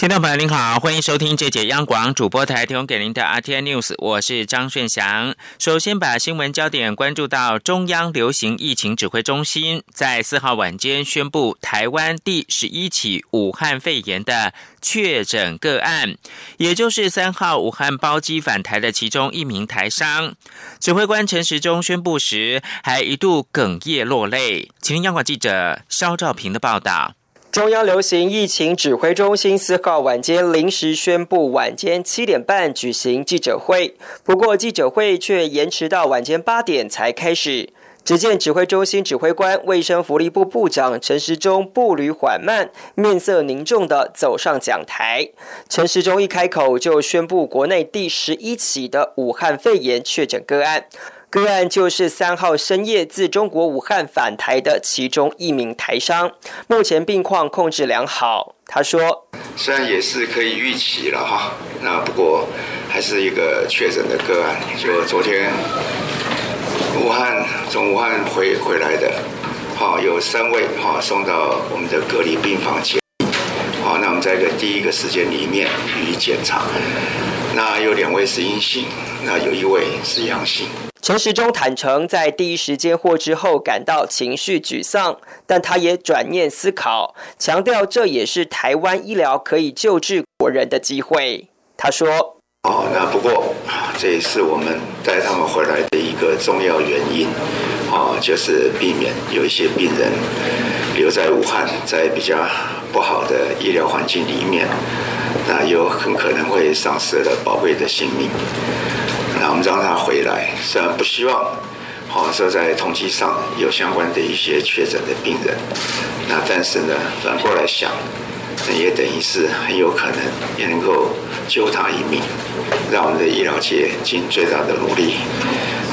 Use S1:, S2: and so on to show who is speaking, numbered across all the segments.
S1: 听众朋友您好，欢迎收听这节央广主播台提供给您的 RTI News，我是张顺祥。首先把新闻焦点关注到中央流行疫情指挥中心在四号晚间宣布台湾第十一起武汉肺炎的确诊个案，也就是三号武汉包机返台的其中一名台商。指挥官陈时中宣布时还一度哽咽落泪。请听央广记者肖兆平的报道。
S2: 中央流行疫情指挥中心四号晚间临时宣布，晚间七点半举行记者会。不过，记者会却延迟到晚间八点才开始。只见指挥中心指挥官、卫生福利部部长陈时中步履缓慢、面色凝重地走上讲台。陈时中一开口就宣布国内第十一起的武汉肺炎确诊个案。个案就是三号深夜自中国武汉返台的其中一名台商，目前病况控制良好。他说：“虽然也是可以预期了哈，那不过还是一个确诊的个案。就昨天武汉从武汉回回来的，好有三位哈送到我们的隔离病房去。好，那我们在一个第一个时间里面予以检查，那有两位是阴性，那有一位是阳性。”陈时中坦诚，在第一时间获知后感到情绪沮丧，但他也转念思考，强调这也是台湾医疗可以救治国人的机会。他说：“哦，那不过这也是我们带他们回来的一个重要原因，哦，就是避免有一些病人留在武汉，在比较不好的医疗环境里面，那有很可能会丧失了宝贵的性命。”那我们让他回来，虽然不希望，好说在统计上有相关的一些确诊的病人，那但是呢，反过来想，也等于是很有可能也能够救他一命，让我们的医疗界尽最大的努力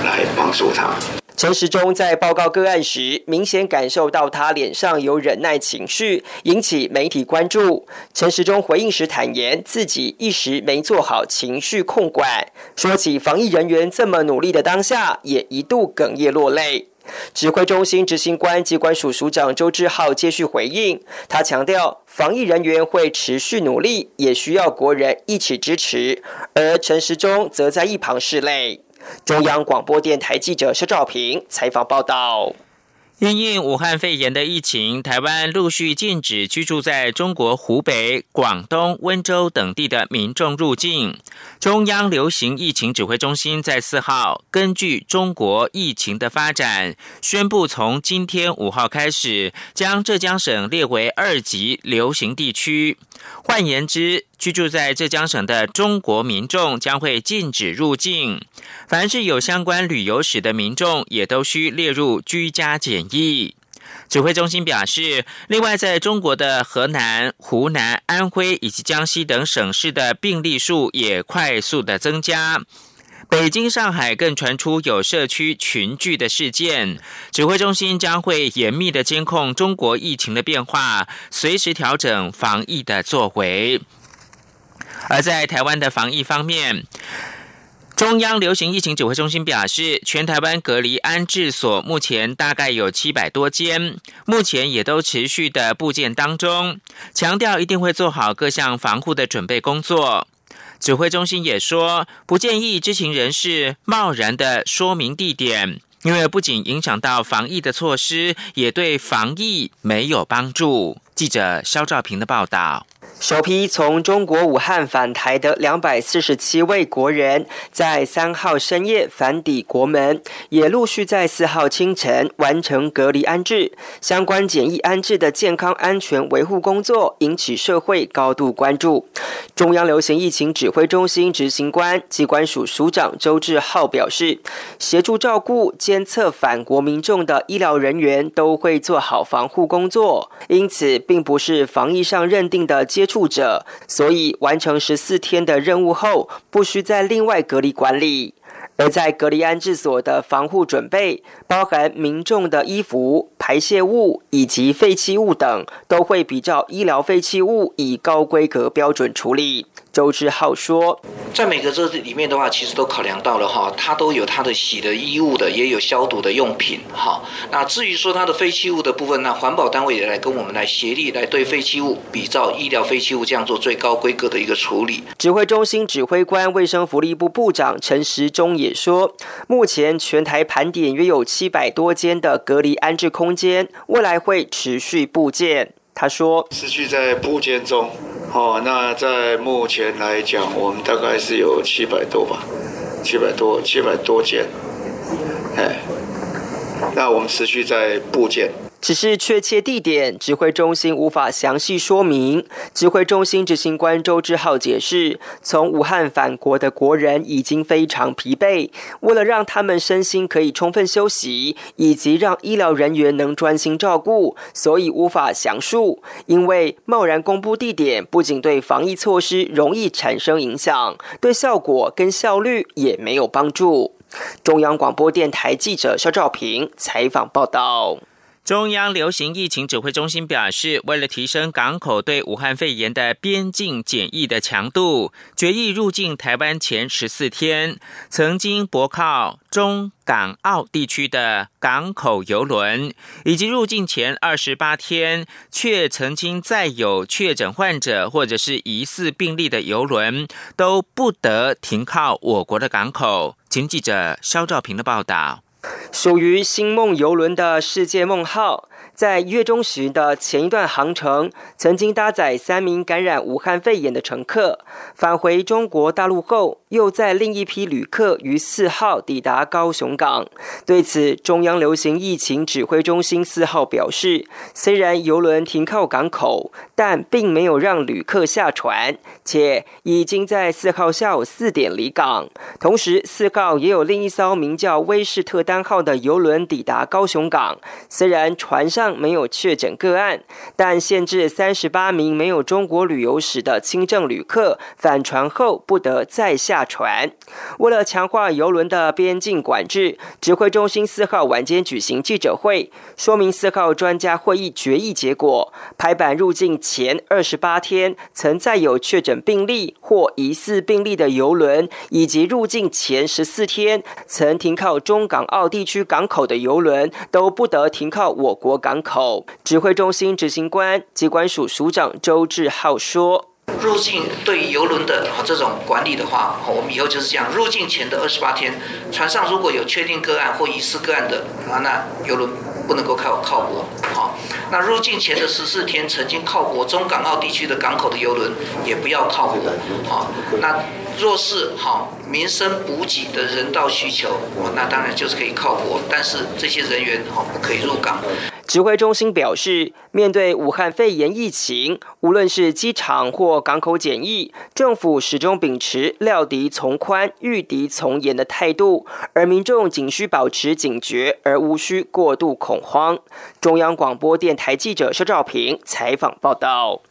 S2: 来帮助他。陈时中在报告个案时，明显感受到他脸上有忍耐情绪，引起媒体关注。陈时中回应时坦言，自己一时没做好情绪控管，说起防疫人员这么努力的当下，也一度哽咽落泪。指挥中心执行官机关署署长周志浩接续回应，他强调，防疫人员会持续努力，也需要国人一起支持。而陈时中则在一旁拭泪。中央广播电台记者施兆平采访报道。
S1: 因应武汉肺炎的疫情，台湾陆续禁止居住在中国湖北、广东、温州等地的民众入境。中央流行疫情指挥中心在四号根据中国疫情的发展，宣布从今天五号开始，将浙江省列为二级流行地区。换言之，居住在浙江省的中国民众将会禁止入境，凡是有相关旅游史的民众也都需列入居家检疫。指挥中心表示，另外在中国的河南、湖南、安徽以及江西等省市的病例数也快速的增加。北京、上海更传出有社区群聚的事件，指挥中心将会严密的监控中国疫情的变化，随时调整防疫的作为。而在台湾的防疫方面，中央流行疫情指挥中心表示，全台湾隔离安置所目前大概有七百多间，目前也都持续的部件当中，强调一定会做好各项防护的准备工作。指挥中心也说，不建议知情人士贸然的说明地点，因为不仅影响到防疫的措施，也对防疫没有帮助。记者肖兆平的报道。
S2: 首批从中国武汉返台的两百四十七位国人，在三号深夜返抵国门，也陆续在四号清晨完成隔离安置。相关检疫安置的健康安全维护工作引起社会高度关注。中央流行疫情指挥中心执行官机关署署长周志浩表示，协助照顾、监测返国民众的医疗人员都会做好防护工作，因此并不是防疫上认定的接。触者，所以完成十四天的任务后，不需再另外隔离管理。而在隔离安置所的防护准备，包含民众的衣服、排泄物以及废弃物等，都会比照医疗废弃物以高规格标准处理。周志浩说：“
S3: 在每个这里面的话，其实都考量到了哈，它都有它的洗的衣物的，也有消毒的用品哈。那至于说它的废弃物的部分，那环保单位也来跟我们来协力来对废弃物比照医疗废弃物这样做最高规格的一个处理。”
S2: 指挥中心指挥官、卫生福利部部长陈时中也说：“目前全台盘点约有七百多间的隔离安置空间，未来会持续布建。”他说：“
S4: 持续在部件中。”哦，那在目前来讲，我们大概是有七百多吧，七百多，七百多件，哎，那我们持续在部件。
S2: 只是确切地点，指挥中心无法详细说明。指挥中心执行官周志浩解释，从武汉返国的国人已经非常疲惫，为了让他们身心可以充分休息，以及让医疗人员能专心照顾，所以无法详述。因为贸然公布地点，不仅对防疫措施容易产生影响，对效果跟效率也没有帮助。中央广播电台记者肖照平采访报道。
S1: 中央流行疫情指挥中心表示，为了提升港口对武汉肺炎的边境检疫的强度，决议入境台湾前十四天，曾经泊靠中港澳地区的港口邮轮，以及入境前二十八天却曾经再有确诊患者或者是疑似病例的邮轮，都不得停靠我国的港口。请记者肖兆平的报道。
S2: 属于星梦游轮的世界梦号。在一月中旬的前一段航程，曾经搭载三名感染武汉肺炎的乘客返回中国大陆后，又在另一批旅客于四号抵达高雄港。对此，中央流行疫情指挥中心四号表示，虽然游轮停靠港口，但并没有让旅客下船，且已经在四号下午四点离港。同时，四号也有另一艘名叫威士特丹号的游轮抵达高雄港，虽然船上。没有确诊个案，但限制三十八名没有中国旅游史的轻症旅客返船后不得再下船。为了强化游轮的边境管制，指挥中心四号晚间举行记者会，说明四号专家会议决议结果：排版入境前二十八天曾再有确诊病例或疑似病例的游轮，以及入境前十四天曾停靠中港澳地区港口的游轮，都不得停靠我国港。口指挥中心执行官机关署署长周志浩说：“
S3: 入境对于游轮的这种管理的话，我们以后就是这样：入境前的二十八天，船上如果有确定个案或疑似个案的啊，那游轮不能够靠靠国。好，那入境前的十四天曾经靠过中港澳地区的港口的游轮也不要靠国。好，那。”若是好民生补给的人道需求，那当然就是可以靠泊，但是这些人员哈不可以入港。
S2: 指挥中心表示，面对武汉肺炎疫情，无论是机场或港口检疫，政府始终秉持料敌从宽、御敌从严的态度，而民众仅需保持警觉，而无需过度恐慌。中央广播电台记者肖兆平采访报道。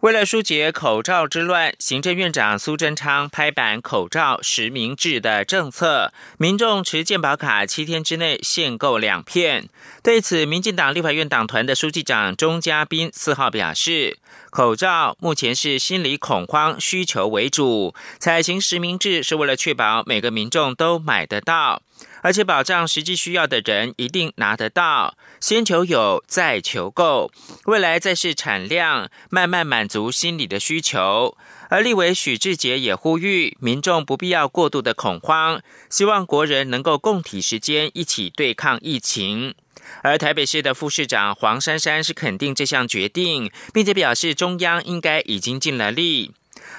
S1: 为了疏解口罩之乱，行政院长苏贞昌拍板口罩实名制的政策，民众持健保卡七天之内限购两片。对此，民进党立法院党团的书记长钟嘉宾四号表示，口罩目前是心理恐慌需求为主，采行实名制是为了确保每个民众都买得到。而且保障实际需要的人一定拿得到，先求有，再求够，未来再是产量，慢慢满足心理的需求。而立委许志杰也呼吁民众不必要过度的恐慌，希望国人能够共体时间，一起对抗疫情。而台北市的副市长黄珊珊是肯定这项决定，并且表示中央应该已经尽了力。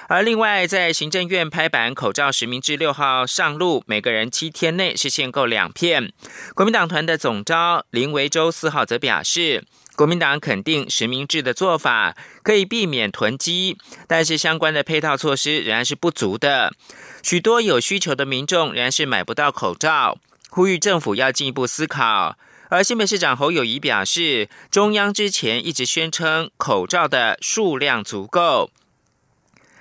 S1: 而另外，在行政院拍板口罩实名制六号上路，每个人七天内是限购两片。国民党团的总召林维洲四号则表示，国民党肯定实名制的做法可以避免囤积，但是相关的配套措施仍然是不足的，许多有需求的民众仍然是买不到口罩，呼吁政府要进一步思考。而新北市长侯友谊表示，中央之前一直宣称口罩的数量足够。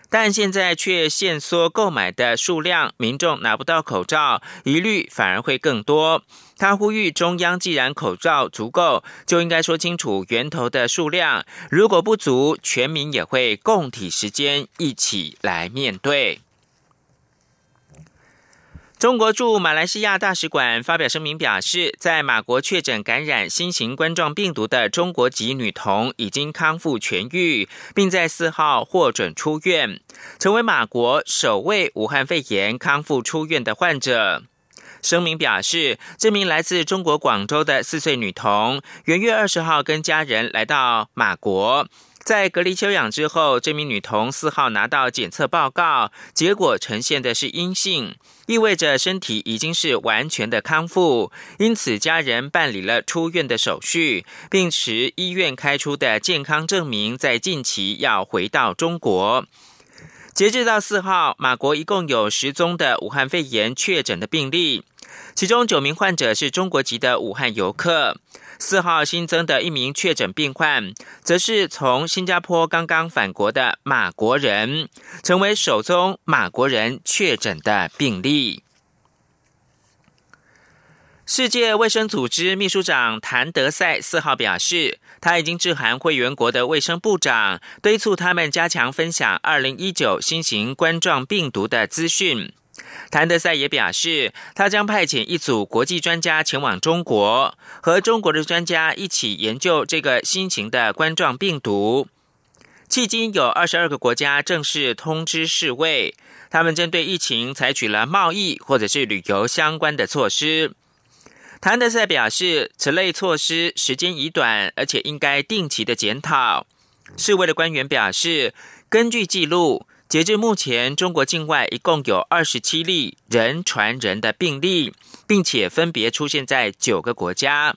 S1: 但现在却限缩购买的数量，民众拿不到口罩，疑虑反而会更多。他呼吁中央，既然口罩足够，就应该说清楚源头的数量。如果不足，全民也会共体时间，一起来面对。中国驻马来西亚大使馆发表声明表示，在马国确诊感染新型冠状病毒的中国籍女童已经康复痊愈，并在四号获准出院，成为马国首位武汉肺炎康复出院的患者。声明表示，这名来自中国广州的四岁女童，元月二十号跟家人来到马国。在隔离休养之后，这名女童四号拿到检测报告，结果呈现的是阴性，意味着身体已经是完全的康复。因此，家人办理了出院的手续，并持医院开出的健康证明，在近期要回到中国。截至到四号，马国一共有十宗的武汉肺炎确诊的病例，其中九名患者是中国籍的武汉游客。四号新增的一名确诊病患，则是从新加坡刚刚返国的马国人，成为首宗马国人确诊的病例。世界卫生组织秘书长谭德赛四号表示，他已经致函会员国的卫生部长，敦促他们加强分享二零一九新型冠状病毒的资讯。谭德赛也表示，他将派遣一组国际专家前往中国，和中国的专家一起研究这个新型的冠状病毒。迄今有二十二个国家正式通知世卫，他们针对疫情采取了贸易或者是旅游相关的措施。谭德赛表示，此类措施时间已短，而且应该定期的检讨。世卫的官员表示，根据记录。截至目前，中国境外一共有二十七例人传人的病例，并且分别出现在九个国家。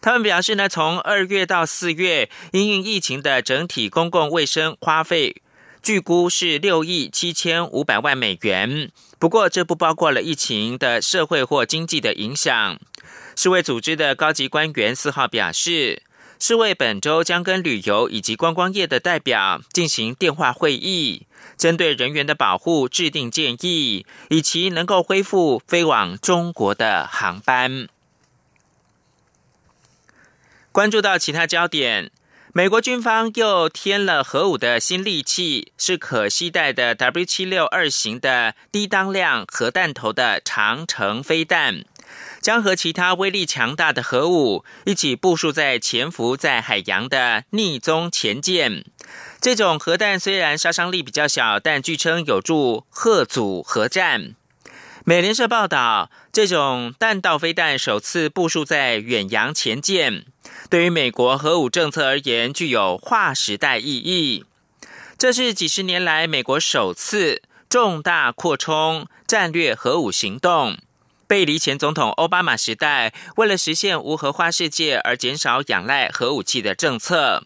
S1: 他们表示呢，从二月到四月，因应疫情的整体公共卫生花费，据估是六亿七千五百万美元。不过，这不包括了疫情的社会或经济的影响。世卫组织的高级官员四号表示。世卫本周将跟旅游以及观光业的代表进行电话会议，针对人员的保护制定建议，以及能够恢复飞往中国的航班。关注到其他焦点，美国军方又添了核武的新利器，是可携带的 W 七六二型的低当量核弹头的长程飞弹。将和其他威力强大的核武一起部署在潜伏在海洋的逆踪潜舰。这种核弹虽然杀伤力比较小，但据称有助核阻核战。美联社报道，这种弹道飞弹首次部署在远洋潜舰，对于美国核武政策而言具有划时代意义。这是几十年来美国首次重大扩充战略核武行动。背离前总统奥巴马时代为了实现无核化世界而减少仰赖核武器的政策，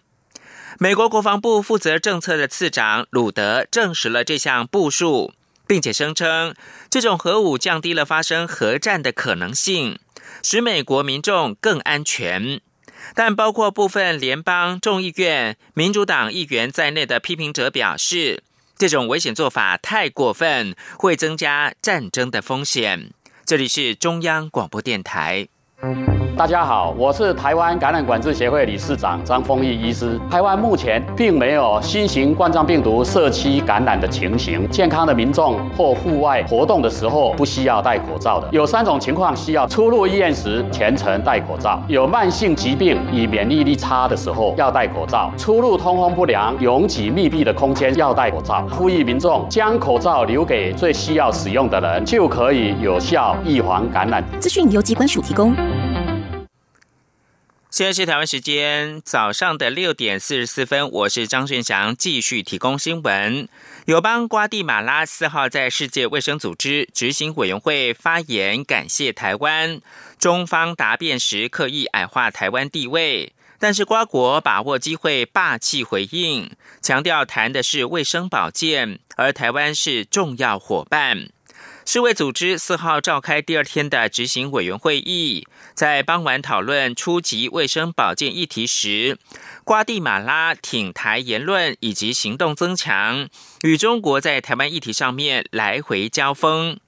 S1: 美国国防部负责政策的次长鲁德证实了这项部署，并且声称这种核武降低了发生核战的可能性，使美国民众更安全。但包括部分联邦众议院民主党议员在内的批评者表示，这种危险做法太过分，会增加战争的风险。这里是中央广播电台。
S5: 大家好，我是台湾感染管制协会理事长张丰毅医师。台湾目前并没有新型冠状病毒社区感染的情形，健康的民众或户外活动的时候不需要戴口罩的。有三种情况需要出入医院时全程戴口罩：有慢性疾病与免疫力差的时候要戴口罩；出入通风不良、拥挤密闭的空间要戴口罩。呼吁民众将口罩留给最需要使用的人，就可以有效预防感染。资讯由机关署提供。
S1: 现在是台湾时间早上的六点四十四分，我是张俊祥，继续提供新闻。友邦瓜地马拉四号在世界卫生组织执行委员会发言，感谢台湾。中方答辩时刻意矮化台湾地位，但是瓜国把握机会霸气回应，强调谈的是卫生保健，而台湾是重要伙伴。世卫组织四号召开第二天的执行委员会议，在傍晚讨论初级卫生保健议题时，瓜地马拉挺台言论以及行动增强，与中国在台湾议题上面来回交锋。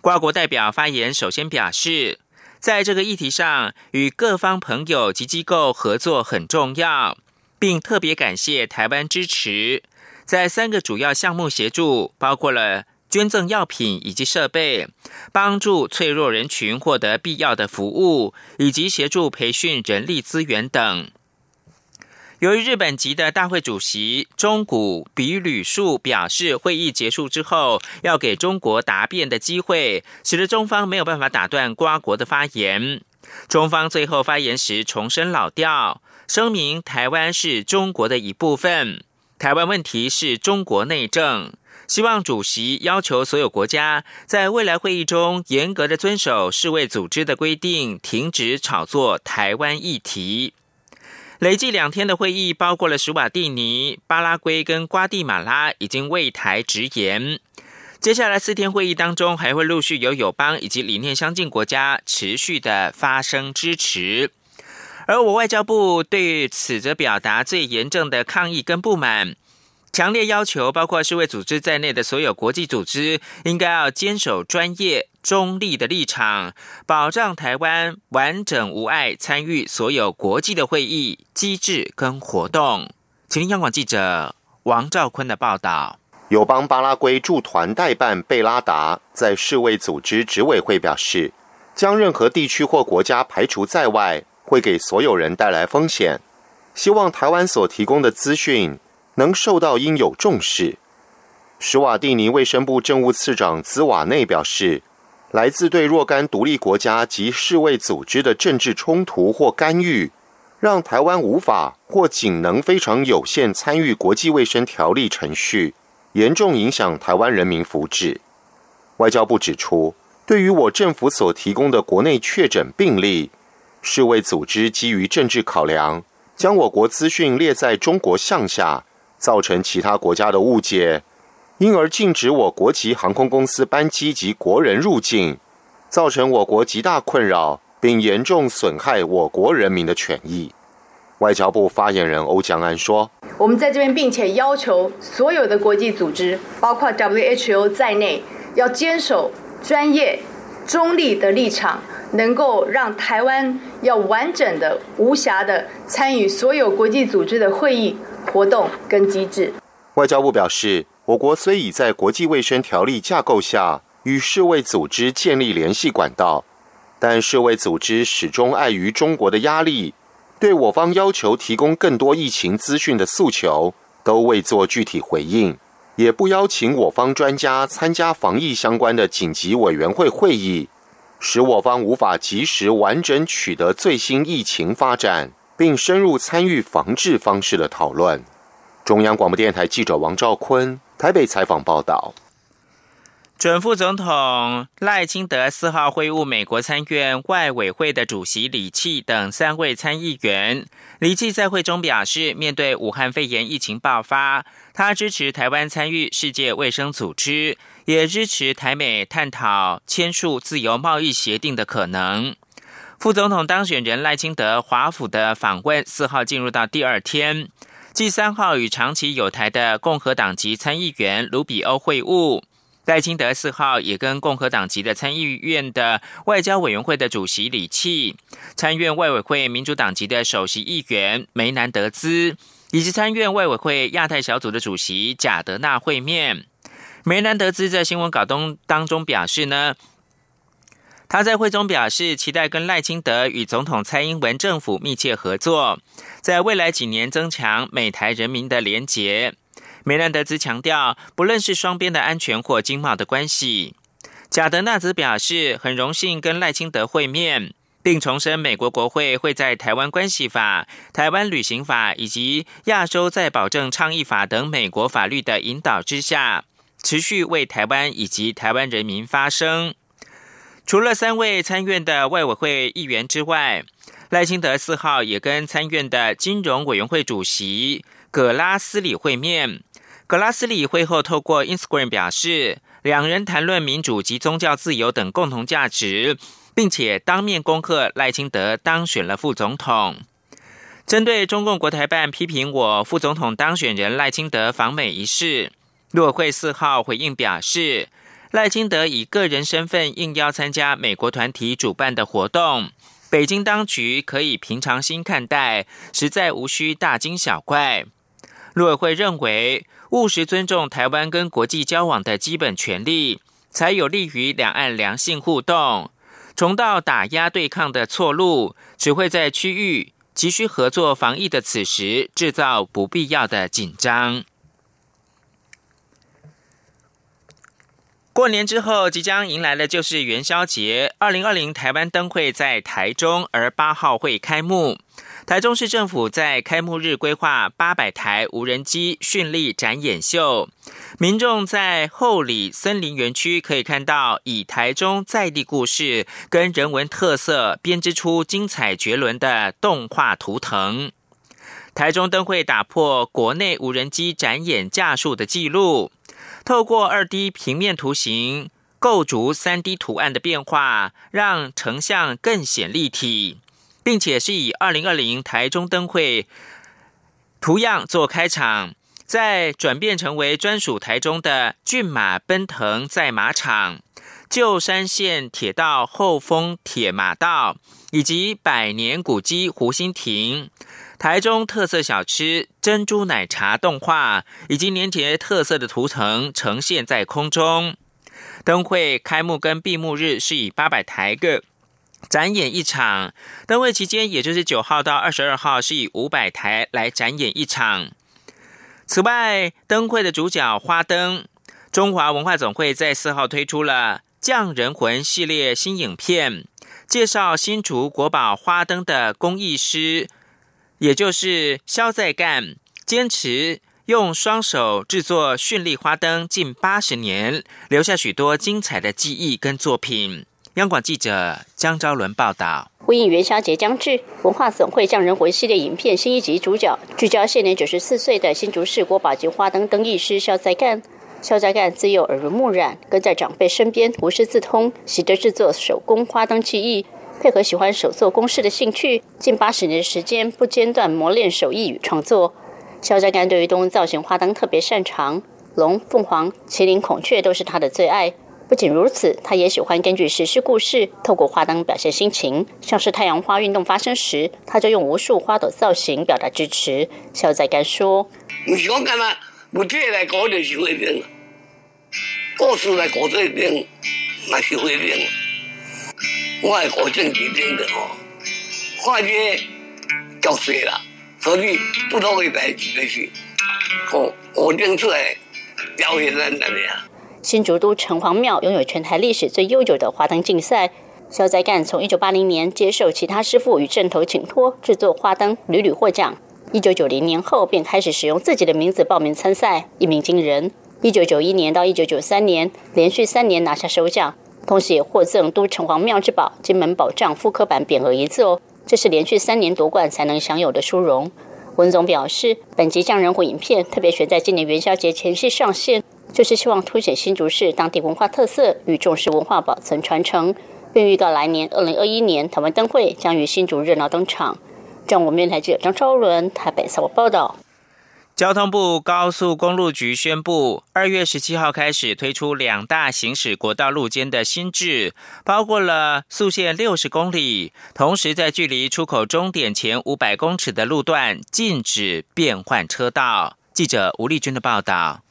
S1: 瓜国代表发言首先表示，在这个议题上与各方朋友及机构合作很重要，并特别感谢台湾支持，在三个主要项目协助，包括了。捐赠药品以及设备，帮助脆弱人群获得必要的服务，以及协助培训人力资源等。由于日本籍的大会主席中谷比吕树表示，会议结束之后要给中国答辩的机会，使得中方没有办法打断瓜国的发言。中方最后发言时重申老调，声明台湾是中国的一部分，台湾问题是中国内政。希望主席要求所有国家在未来会议中严格的遵守世卫组织的规定，停止炒作台湾议题。累计两天的会议，包括了史瓦蒂尼、巴拉圭跟瓜地马拉，已经为台直言。接下来四天会议当中，还会陆续有友邦以及理念相近国家持续的发声支持。而我外交部对此则表达最严正的抗议跟不满。强烈要求，包括世卫组织在内的所有国际组织，应该要坚守专业、中立的立场，保障台湾完整无碍参与所有国际的会议、机制跟活动。请听央广记者王兆坤的报道。
S6: 友邦巴拉圭驻团代办贝拉达在世卫组织执委会表示，将任何地区或国家排除在外，会给所有人带来风险。希望台湾所提供的资讯。能受到应有重视。史瓦蒂尼卫生部政务次长兹瓦内表示，来自对若干独立国家及世卫组织的政治冲突或干预，让台湾无法或仅能非常有限参与国际卫生条例程序，严重影响台湾人民福祉。外交部指出，对于我政府所提供的国内确诊病例，世卫组织基于政治考量，将我国资讯列在中国项下。造成其他国家的误解，因而禁止我国籍航空公司班机及国人入境，造成我国极大困扰，并严重损害我国人民的权益。外交部发言人欧江安说：“我们在这边，并且要求所有的国际组织，包括 WHO 在内，要坚守专业、中立的立场，能够让台湾要完整的、无暇的参与所有国际组织的会议。”活动跟机制。外交部表示，我国虽已在国际卫生条例架构下与世卫组织建立联系管道，但世卫组织始终碍于中国的压力，对我方要求提供更多疫情资讯的诉求都未做具体回应，也不邀请我方专家参加防疫相关的紧急委员会会议，使我方无法及时完整取得最新疫情发展。并深入参与防治方式的讨论。中央广播电台记者王兆坤台北采访报道。
S1: 准副总统赖清德四号会晤美国参院外委会的主席李契等三位参议员。李契在会中表示，面对武汉肺炎疫情爆发，他支持台湾参与世界卫生组织，也支持台美探讨签署自由贸易协定的可能。副总统当选人赖清德华府的访问四号进入到第二天，继三号与长期有台的共和党籍参议员卢比欧会晤，赖清德四号也跟共和党籍的参议院的外交委员会的主席李契、参院外委会民主党籍的首席议员梅南德兹，以及参院外委会亚太小组的主席贾德纳会面。梅南德兹在新闻稿中当中表示呢。他在会中表示，期待跟赖清德与总统蔡英文政府密切合作，在未来几年增强美台人民的连结。梅兰德兹强调，不论是双边的安全或经贸的关系。贾德纳兹表示，很荣幸跟赖清德会面，并重申美国国会会在《台湾关系法》、《台湾旅行法》以及《亚洲再保证倡议法》等美国法律的引导之下，持续为台湾以及台湾人民发声。除了三位参院的外委会议员之外，赖清德四号也跟参院的金融委员会主席葛拉斯里会面。葛拉斯里会后透过 Instagram 表示，两人谈论民主及宗教自由等共同价值，并且当面恭贺赖清德当选了副总统。针对中共国台办批评我副总统当选人赖清德访美一事，陆委会四号回应表示，赖清德以个人身份应邀参加美国团体主办的活动，北京当局可以平常心看待，实在无需大惊小怪。陆委会认为，务实尊重台湾跟国际交往的基本权利，才有利于两岸良性互动。重蹈打压对抗的错路，只会在区域。急需合作防疫的此时，制造不必要的紧张。过年之后，即将迎来的就是元宵节。二零二零台湾灯会在台中，而八号会开幕。台中市政府在开幕日规划八百台无人机绚丽展演秀，民众在后里森林园区可以看到以台中在地故事跟人文特色编织出精彩绝伦的动画图腾。台中灯会打破国内无人机展演架数的记录，透过二 D 平面图形构筑三 D 图案的变化，让成像更显立体。并且是以二零二零台中灯会图样做开场，再转变成为专属台中的骏马奔腾在马场、旧山线铁道后丰铁马道，以及百年古迹湖心亭、台中特色小吃珍珠奶茶动画，以及年节特色的图腾呈现在空中。灯会开幕跟闭幕日是以八百台个。展演一场灯会期间，也就是九号到二十二号，是以五百台来展演一场。此外，灯会的主角花灯，中华文化总会在四号推出了《匠人魂》系列新影片，介绍新竹国宝花灯的工艺师，也就是肖在干，坚持用双手制作绚丽花灯近八十年，留下许多精彩的记忆跟作品。央广记者江昭伦报道：
S7: 呼应元宵节将至，文化总会匠人魂系列影片新一集主角聚焦现年九十四岁的新竹市国宝级花灯灯艺师肖在干。肖在干自幼耳濡目染，跟在长辈身边，无师自通，习得制作手工花灯技艺，配合喜欢手作公式的兴趣，近八十年的时间不间断磨练手艺与创作。肖在干对于动物造型花灯特别擅长，龙、凤凰、麒麟、孔雀都是他的最爱。不仅如此，他也喜欢根据史诗故事，透过花灯表现心情。像是太阳花运动发生时，他就用无数花朵造型表达支持。小仔干说：“不是我干嘛，不这来搞就是会变，故事来搞这边，那是会变。我系搞政治变的哦，化学教水了，所以不同的代志就是，我我认出来表演在那里啊。”新竹都城隍庙拥有全台历史最悠久的花灯竞赛。肖在干从一九八零年接受其他师傅与镇头请托制作花灯，屡屡获奖。一九九零年后便开始使用自己的名字报名参赛，一鸣惊人。一九九一年到一九九三年，连续三年拿下首奖，同时也获赠都城隍庙之宝金门宝藏复刻版匾额一字哦，这是连续三年夺冠才能享有的殊荣。文总表示，本集匠人虎影片特别选在今年元宵节前夕上线。就是希望凸显新竹市当地文化特色与重视文化保存传承，并预告来年二零二一年台湾灯会将于新竹热闹登场。中国面台记者张超伦台北采访报道。
S1: 交通部高速公路局宣布，二月十七号开始推出两大行驶国道路间的新制，包括了速限六十公里，同时在距离出口终点前五百公尺的路段禁止变换车道。记者吴丽君的报道。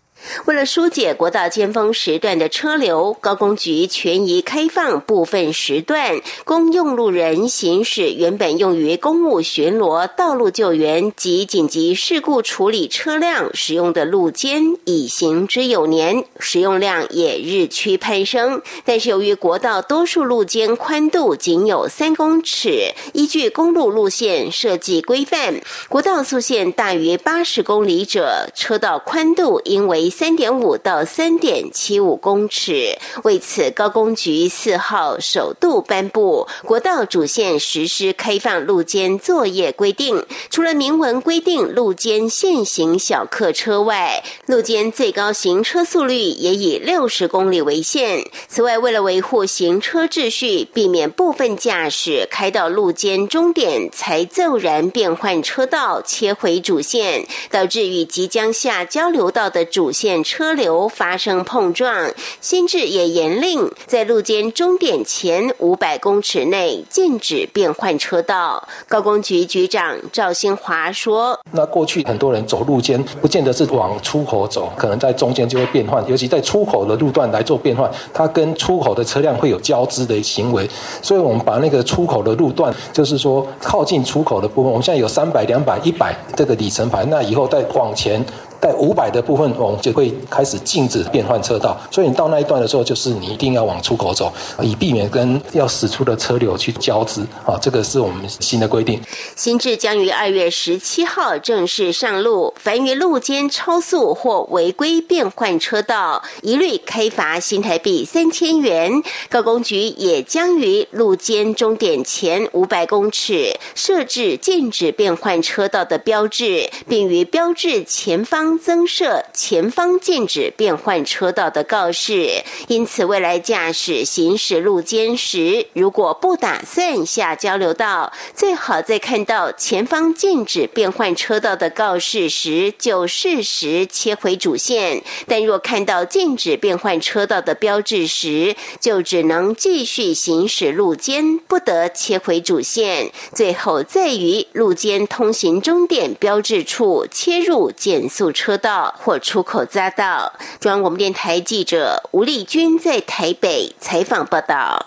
S8: 为了疏解国道尖峰时段的车流，高工局全移开放部分时段公用路人行驶原本用于公务巡逻、道路救援及紧急事故处理车辆使用的路肩，已行之有年，使用量也日趋攀升。但是由于国道多数路肩宽度仅有三公尺，依据公路路线设计规范，国道速限大于八十公里者，车道宽度应为。三点五到三点七五公尺。为此，高工局四号首度颁布《国道主线实施开放路肩作业规定》，除了明文规定路肩限行小客车外，路肩最高行车速率也以六十公里为限。此外，为了维护行车秩序，避免部分驾驶开到路肩终点才骤然变换车道切回主线，导致与即将下交流道的主线车流发生碰撞。新制也严令在路肩终点前五百公尺内禁止变换车道。高工局局长赵新华说：“
S9: 那过去很多人走路肩，不见得是往出口走，可能在中间就会变换，尤其在出口的路段来做变换，它跟出口的车辆会有交织的行为。所以我们把那个出口的路段，就是说靠近出口的部分，我们现在有三百、两百、一百这个里程牌，那以后再往前。”在五百的部分，我们就会开始禁止变换车道。所以你到那一段的时候，就是你一定要往出口走，以避免跟要驶出的车流去交织。啊，这个是我们新的规定。
S8: 新制将于二月十七号正式上路，凡于路间超速或违规变换车道，一律开罚新台币三千元。高工局也将于路间终点前五百公尺设置禁止变换车道的标志，并于标志前方。增设前方禁止变换车道的告示，因此未来驾驶行驶路肩时，如果不打算下交流道，最好在看到前方禁止变换车道的告示时，就适时切回主线；但若看到禁止变换车道的标志时，就只能继续行驶路肩，不得切回主线。最后在于路肩通行终点标志处切入减速。车道或出口匝道。中央广播电台记者吴丽君在台北采访报道。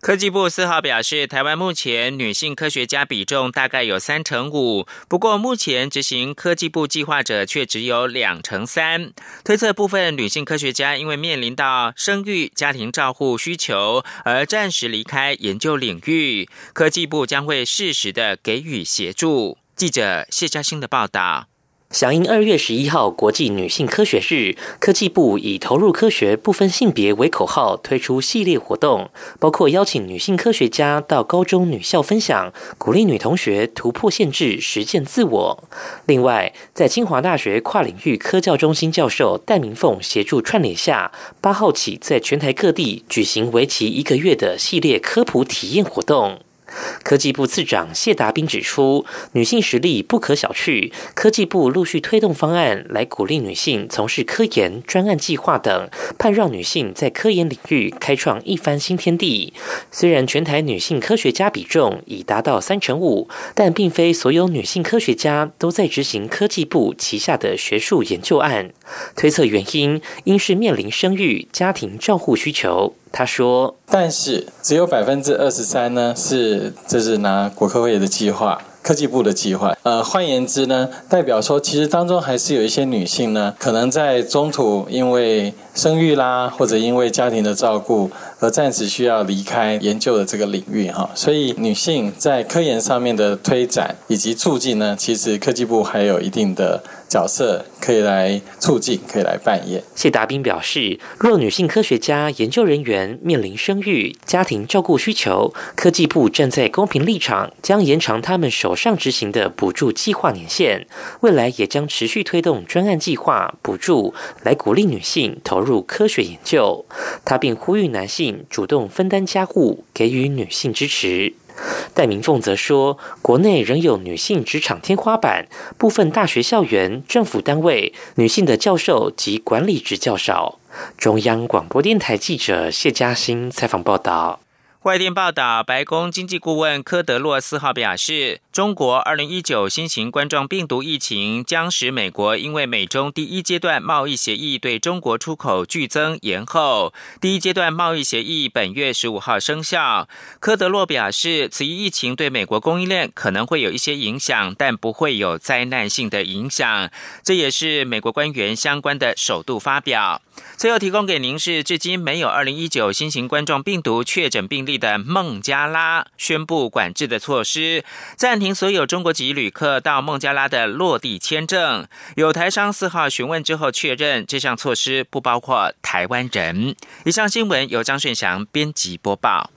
S1: 科技部四号表示，台湾目前女性科学家比重大概有三成五，不过目前执行科技部计划者却只有两成三。推测部分女性科学家因为面临到生育、家庭照护需求而暂时离开研究领域，科技部将会适时的给予协助。记者谢嘉欣的报道。
S10: 响应二月十一号国际女性科学日，科技部以“投入科学，不分性别”为口号，推出系列活动，包括邀请女性科学家到高中女校分享，鼓励女同学突破限制，实践自我。另外，在清华大学跨领域科教中心教授戴明凤协助串联下，八号起在全台各地举行为期一个月的系列科普体验活动。科技部次长谢达斌指出，女性实力不可小觑。科技部陆续推动方案，来鼓励女性从事科研、专案计划等，盼让女性在科研领域开创一番新天地。虽然全台女性科学家比重已达到三成五，但并非所有女性科学家都在执行科技部旗下的学术研究案。推测原因，应是面临生育、家庭照护需求。他说：“
S11: 但是只有百分之二十三呢，是这是拿国科会的计划。”科技部的计划，呃，换言之呢，代表说，其实当中还是有一些女性呢，可能在中途因为生育啦，或者因为家庭的照顾，而暂时需要离开研究的这个领域哈。所以，女性在科研上面的推展以及促进呢，其实科技部还有一定的角色可以来促进，可以来扮演。
S10: 谢达斌表示，若女性科学家、研究人员面临生育、家庭照顾需求，科技部站在公平立场，将延长他们手。上执行的补助计划年限，未来也将持续推动专案计划补助，来鼓励女性投入科学研究。他并呼吁男性主动分担家务，给予女性支持。戴明凤则说，国内仍有女性职场天花板，部分大学校园、政府单位女性的教授及管理职较少。中央广播电台记者谢嘉欣采访报道。
S1: 外电报道，白宫经济顾问科德洛斯号表示，中国二零一九新型冠状病毒疫情将使美国因为美中第一阶段贸易协议对中国出口剧增延后。第一阶段贸易协议本月十五号生效。科德洛表示，此一疫情对美国供应链可能会有一些影响，但不会有灾难性的影响。这也是美国官员相关的首度发表。最后提供给您是，至今没有二零一九新型冠状病毒确诊病例的孟加拉宣布管制的措施，暂停。所有中国籍旅客到孟加拉的落地签证。有台商四号询问之后确认，这项措施不包括台湾人。以上新闻由张顺祥编辑播报。